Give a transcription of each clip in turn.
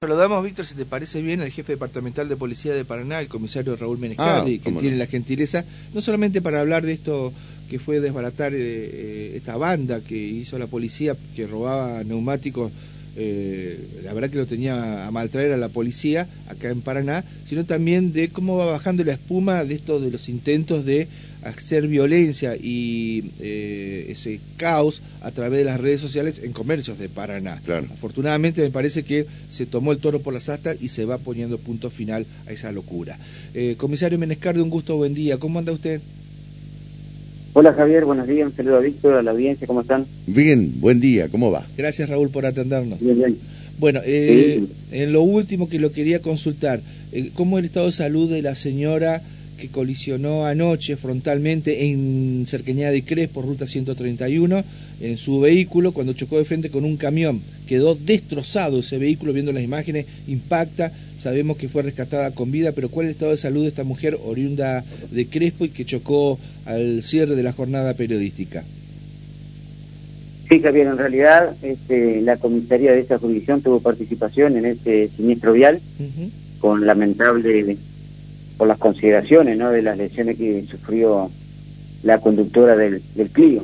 Saludamos, Víctor, si te parece bien, al jefe departamental de policía de Paraná, el comisario Raúl Menescardi, Ah, que tiene la gentileza, no solamente para hablar de esto que fue desbaratar eh, eh, esta banda que hizo la policía, que robaba neumáticos, eh, la verdad que lo tenía a maltraer a la policía acá en Paraná, sino también de cómo va bajando la espuma de esto de los intentos de hacer violencia y eh, ese caos a través de las redes sociales en comercios de Paraná. Claro. Afortunadamente me parece que se tomó el toro por las astas y se va poniendo punto final a esa locura. Eh, comisario Menescardi, un gusto, buen día. ¿Cómo anda usted? Hola Javier, buenos días, un saludo a Víctor, a la audiencia, ¿cómo están? Bien, buen día, ¿cómo va? Gracias Raúl por atendernos. Bien, bien. Bueno, eh, Sí. en lo último que lo quería consultar, eh, ¿cómo el estado de salud de la señora que colisionó anoche frontalmente en cercanía de Crespo, ruta 131, en su vehículo cuando chocó de frente con un camión? Quedó destrozado ese vehículo, viendo las imágenes, impacta, sabemos que fue rescatada con vida, pero ¿cuál es el estado de salud de esta mujer oriunda de Crespo y que chocó al cierre de la jornada periodística? Sí, Javier, en realidad este, la comisaría de esa jurisdicción tuvo participación en este siniestro vial con lamentable, por las consideraciones ¿no? de las lesiones que sufrió la conductora del, del Clio.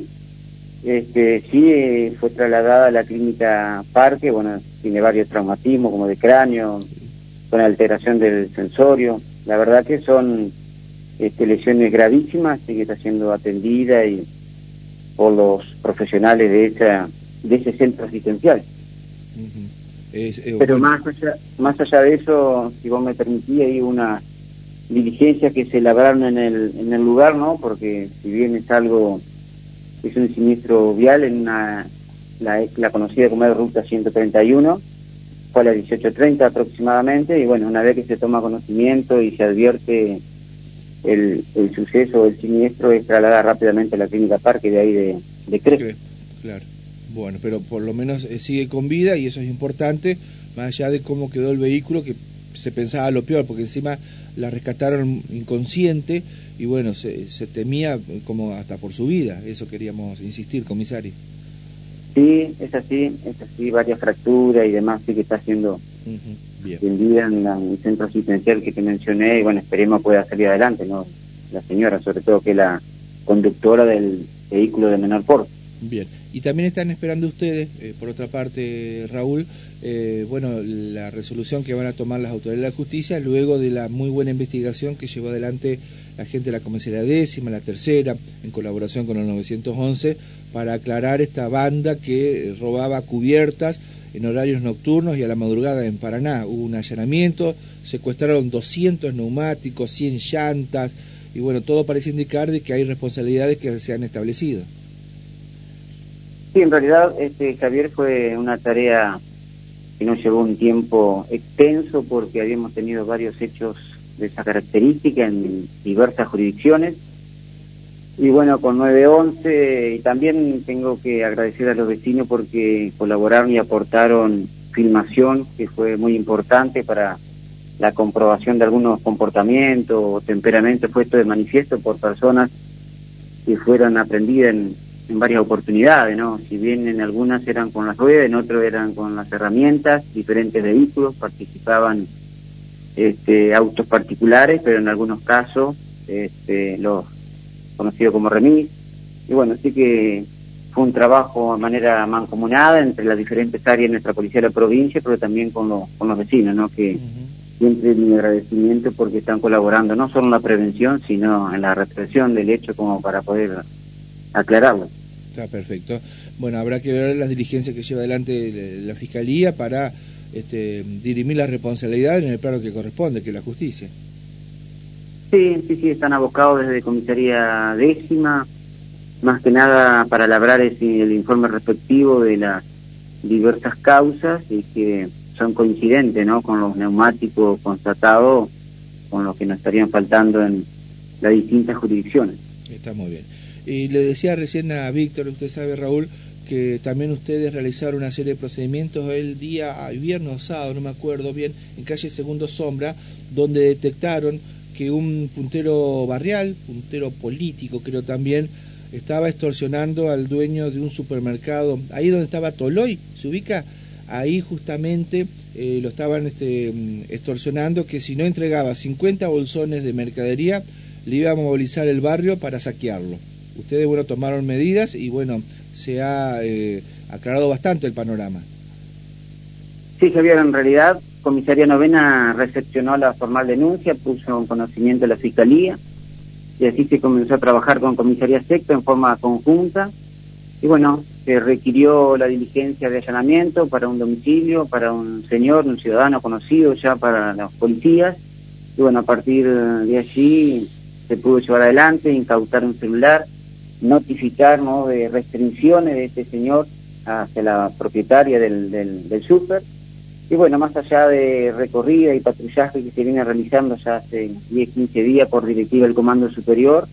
Este, sí, eh, fue trasladada a la clínica Parque, bueno, tiene varios traumatismos como de cráneo, con alteración del sensorio. La verdad que son este, lesiones gravísimas, así que está siendo atendida y por los profesionales de esa de ese centro asistencial. Es, eh, Pero bueno, más allá, más allá de eso, si vos me permitís, hay una diligencia que se labraron en el, en el lugar, ¿no? Porque si bien es algo, es un siniestro vial en una, la, la conocida como es Ruta 131, fue a las 18.30 aproximadamente, y bueno, una vez que se toma conocimiento y se advierte el, el suceso, el siniestro, es trasladar rápidamente a la clínica Parque de ahí de, de Crespo. Claro. Bueno, pero por lo menos eh, sigue con vida y eso es importante, más allá de cómo quedó el vehículo, que se pensaba lo peor, porque encima la rescataron inconsciente y bueno, se, se temía como hasta por su vida. Eso queríamos insistir, comisario. Sí, es así, es así, varias fracturas y demás, sí que está siendo Ujú, Bien. atendida en, la- en el centro asistencial que te mencioné y bueno, esperemos pueda salir adelante, ¿no? La señora, sobre todo que es la conductora del vehículo de menor porte. Bien, y también están esperando ustedes, eh, por otra parte, Raúl, eh, bueno, la resolución que van a tomar las autoridades de la justicia luego de la muy buena investigación que llevó adelante la gente de la comisaría décima, la tercera, en colaboración con el 911, para aclarar esta banda que eh, robaba cubiertas en horarios nocturnos y a la madrugada en Paraná. Hubo un allanamiento, secuestraron 200 neumáticos, 100 llantas, y bueno, todo parece indicar de que hay responsabilidades que se han establecido. Sí, en realidad, este Javier fue una tarea que nos llevó un tiempo extenso porque habíamos tenido varios hechos de esa característica en diversas jurisdicciones. Y bueno, con 911 y también tengo que agradecer a los vecinos porque colaboraron y aportaron filmación que fue muy importante para la comprobación de algunos comportamientos o temperamentos puestos de manifiesto por personas que fueron aprendidas en, en varias oportunidades, ¿no? Si bien en algunas eran con las ruedas, en otros eran con las herramientas, diferentes vehículos, participaban este, autos particulares, pero en algunos casos este, los conocidos como remis. Y bueno, así que fue un trabajo de manera mancomunada entre las diferentes áreas de nuestra policía de la provincia, pero también con, los con los vecinos, ¿no? Que siempre mi agradecimiento porque están colaborando no solo en la prevención, sino en la represión del hecho como para poder aclararlo. Está perfecto. Bueno, habrá que ver las diligencias que lleva adelante la Fiscalía para este, dirimir las responsabilidades en el plano que corresponde, que es la justicia. Sí, sí, sí, están abocados desde comisaría décima, más que nada para labrar ese, el informe respectivo de las diversas causas y que son coincidentes ¿no? con los neumáticos constatados, con los que nos estarían faltando en las distintas jurisdicciones. Está muy bien. Y le decía recién a Víctor, usted sabe, Raúl, que también ustedes realizaron una serie de procedimientos el día viernes o sábado, no me acuerdo bien, en calle Segundo Sombra, donde detectaron que un puntero barrial, puntero político creo también, estaba extorsionando al dueño de un supermercado, ahí donde estaba Toloy, se ubica, ahí justamente eh, lo estaban este, extorsionando que si no entregaba 50 bolsones de mercadería, le iba a movilizar el barrio para saquearlo. Ustedes, bueno, tomaron medidas y, bueno, se ha eh, aclarado bastante el panorama. Sí, Javier, en realidad, Comisaría Novena recepcionó la formal denuncia, puso en conocimiento de la Fiscalía, y así se comenzó a trabajar con Comisaría Sexto en forma conjunta, y bueno, se requirió la diligencia de allanamiento para un domicilio, para un señor, un ciudadano conocido ya para los policías, y bueno, a partir de allí se pudo llevar adelante, incautar un celular, notificar ¿no? de restricciones de este señor hacia la propietaria del, del, del. Y bueno, más allá de recorrida y patrullaje que se viene realizando ya hace 10, 15 días por directiva del Comando Superior,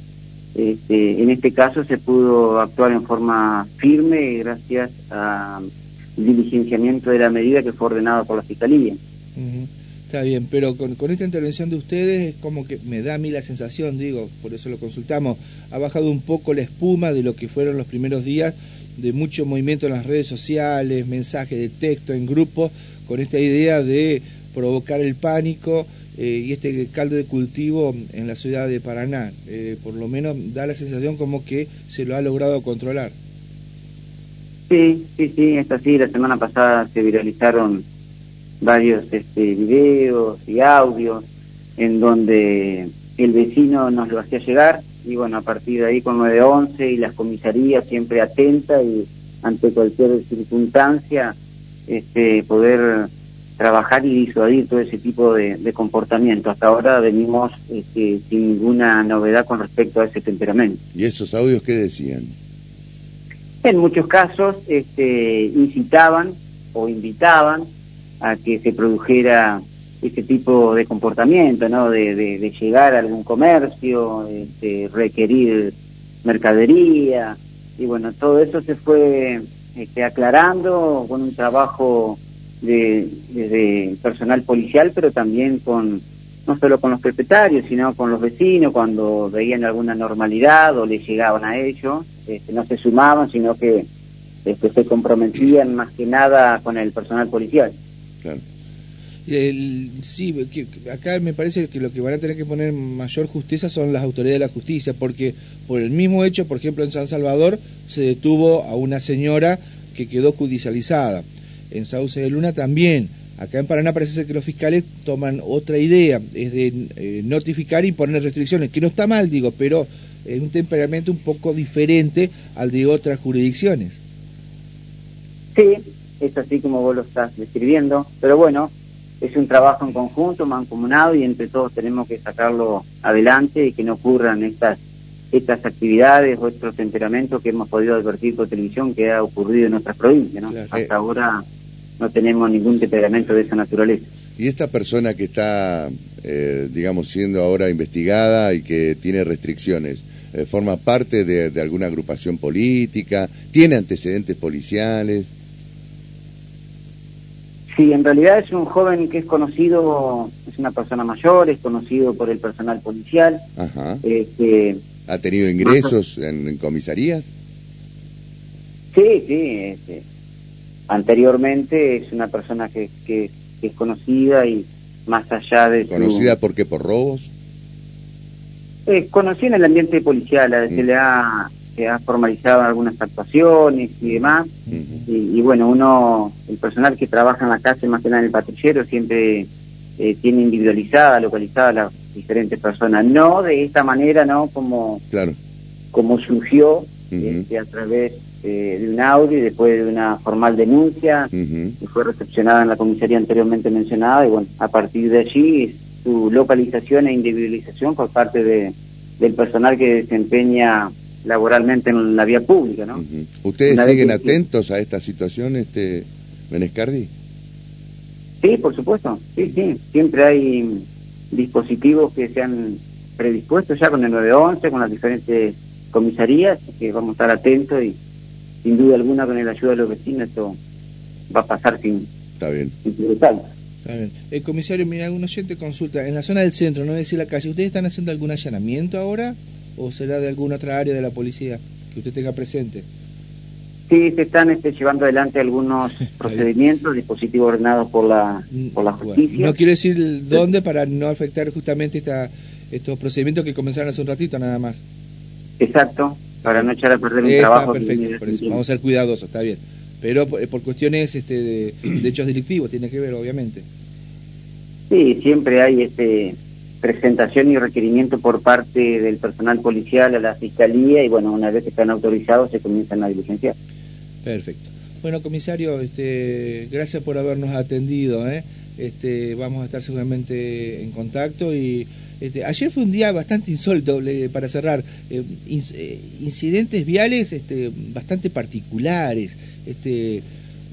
este, en este caso se pudo actuar en forma firme gracias al diligenciamiento de la medida que fue ordenada por la Fiscalía. Está bien, pero con, con, esta intervención de ustedes es como que me da a mí la sensación, digo, por eso lo consultamos, ha bajado un poco la espuma de lo que fueron los primeros días de mucho movimiento en las redes sociales, mensajes de texto en grupo, con esta idea de provocar el pánico eh, y este caldo de cultivo en la ciudad de Paraná. Eh, por lo menos da la sensación como que se lo ha logrado controlar. Sí, sí, sí, es así. La semana pasada se viralizaron varios este, videos y audios en donde el vecino nos lo hacía llegar y bueno, a partir de ahí con 911 y las comisarías siempre atentas y ante cualquier circunstancia este, poder trabajar y disuadir todo ese tipo de, de comportamiento. Hasta ahora venimos este, sin ninguna novedad con respecto a ese temperamento. ¿Y esos audios qué decían? En muchos casos este, incitaban o invitaban a que se produjera ese tipo de comportamiento, ¿no? De, de, de llegar a algún comercio, este, requerir mercadería, y bueno, todo eso se fue este, aclarando con un trabajo de, de, personal policial, pero también con no solo con los propietarios, sino con los vecinos, cuando veían alguna normalidad o les llegaban a ellos, este, no se sumaban, sino que este, se comprometían más que nada con el personal policial. Claro. El, sí, que, acá me parece que lo que van a tener que poner mayor justicia son las autoridades de la justicia, porque por el mismo hecho, por ejemplo, en San Salvador se detuvo a una señora que quedó judicializada. En Sauce de Luna también. Acá en Paraná parece ser que los fiscales toman otra idea, es de eh, notificar y poner restricciones, que no está mal, digo, pero es un temperamento un poco diferente al de otras jurisdicciones. Sí, es así como vos lo estás describiendo, pero bueno, es un trabajo en conjunto, mancomunado y entre todos tenemos que sacarlo adelante y que no ocurran estas estas actividades o estos temperamentos que hemos podido advertir por televisión que ha ocurrido en nuestras provincias. ¿no? Claro. Hasta eh, ahora no tenemos ningún temperamento de esa naturaleza. ¿Y esta persona que está, eh, digamos, siendo ahora investigada y que tiene restricciones, eh, forma parte de, de alguna agrupación política? ¿Tiene antecedentes policiales? Sí, en realidad es un joven que es conocido, es una persona mayor, es conocido por el personal policial. Ajá. Este, ¿Ha tenido ingresos en, en, comisarías? Sí, sí. Este, anteriormente es una persona que, que, que, es conocida y más allá de... ¿Conocida su... por qué? ¿Por robos? Eh, conocida en el ambiente policial, mm. se le ha se ha formalizado algunas actuaciones y demás. Uh -huh. y, y, bueno, uno, el personal que trabaja en la casa, más que nada en el patrullero, siempre eh, tiene individualizada, localizada las diferentes personas. No de esta manera, ¿no? Como, claro. como surgió uh -huh. este, a través eh, de un audio y después de una formal denuncia, uh -huh. y fue recepcionada en la comisaría anteriormente mencionada, y bueno, a partir de allí su localización e individualización por parte de, del personal que desempeña laboralmente en la vía pública, ¿no? Uh -huh. ¿Ustedes Una siguen atentos a esta situación, este Benescardi? Sí, por supuesto, sí, sí, siempre hay dispositivos que se han predispuesto ya con el 911, con las diferentes comisarías, que vamos a estar atentos y sin duda alguna con la ayuda de los vecinos esto va a pasar sin... Está bien. Sin Está bien. El comisario, mira, un oyente consulta, en la zona del centro, no decir la calle, ¿ustedes están haciendo algún allanamiento ahora? O será de alguna otra área de la policía que usted tenga presente? Sí, se están este, llevando adelante algunos procedimientos, dispositivos ordenados por la, mm, por la justicia. no quiero decir dónde para no afectar justamente esta, estos procedimientos que comenzaron hace un ratito nada más. Exacto, para no echar a perder un trabajo. Perfecto, por eso. vamos a ser cuidadosos, está bien. Pero por, por cuestiones este, de, de, hechos delictivos tiene que ver, obviamente. Sí, siempre hay este presentación y requerimiento por parte del personal policial a la fiscalía y bueno, una vez que están autorizados se comienzan a diligenciar. Perfecto. Bueno, comisario, este, gracias por habernos atendido. ¿eh? Este, vamos a estar seguramente en contacto y este, ayer fue un día bastante insólito para cerrar, eh, eh, incidentes viales este, bastante particulares. Este,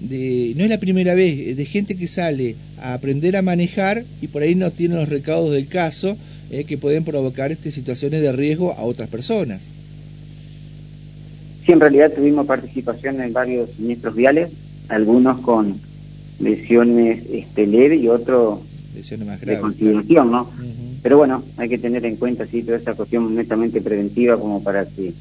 de, no es la primera vez, de gente que sale a aprender a manejar y por ahí no tiene los recaudos del caso eh, que pueden provocar este, situaciones de riesgo a otras personas. Sí, en realidad tuvimos participación en varios siniestros viales, algunos con lesiones este, leves y otros de consideración, ¿no? Pero bueno, hay que tener en cuenta sí, toda esa cuestión netamente preventiva como para que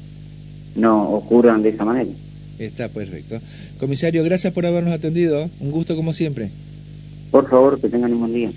no ocurran de esa manera. Está perfecto. Comisario, gracias por habernos atendido. Un gusto como siempre. Por favor, que tengan un buen día.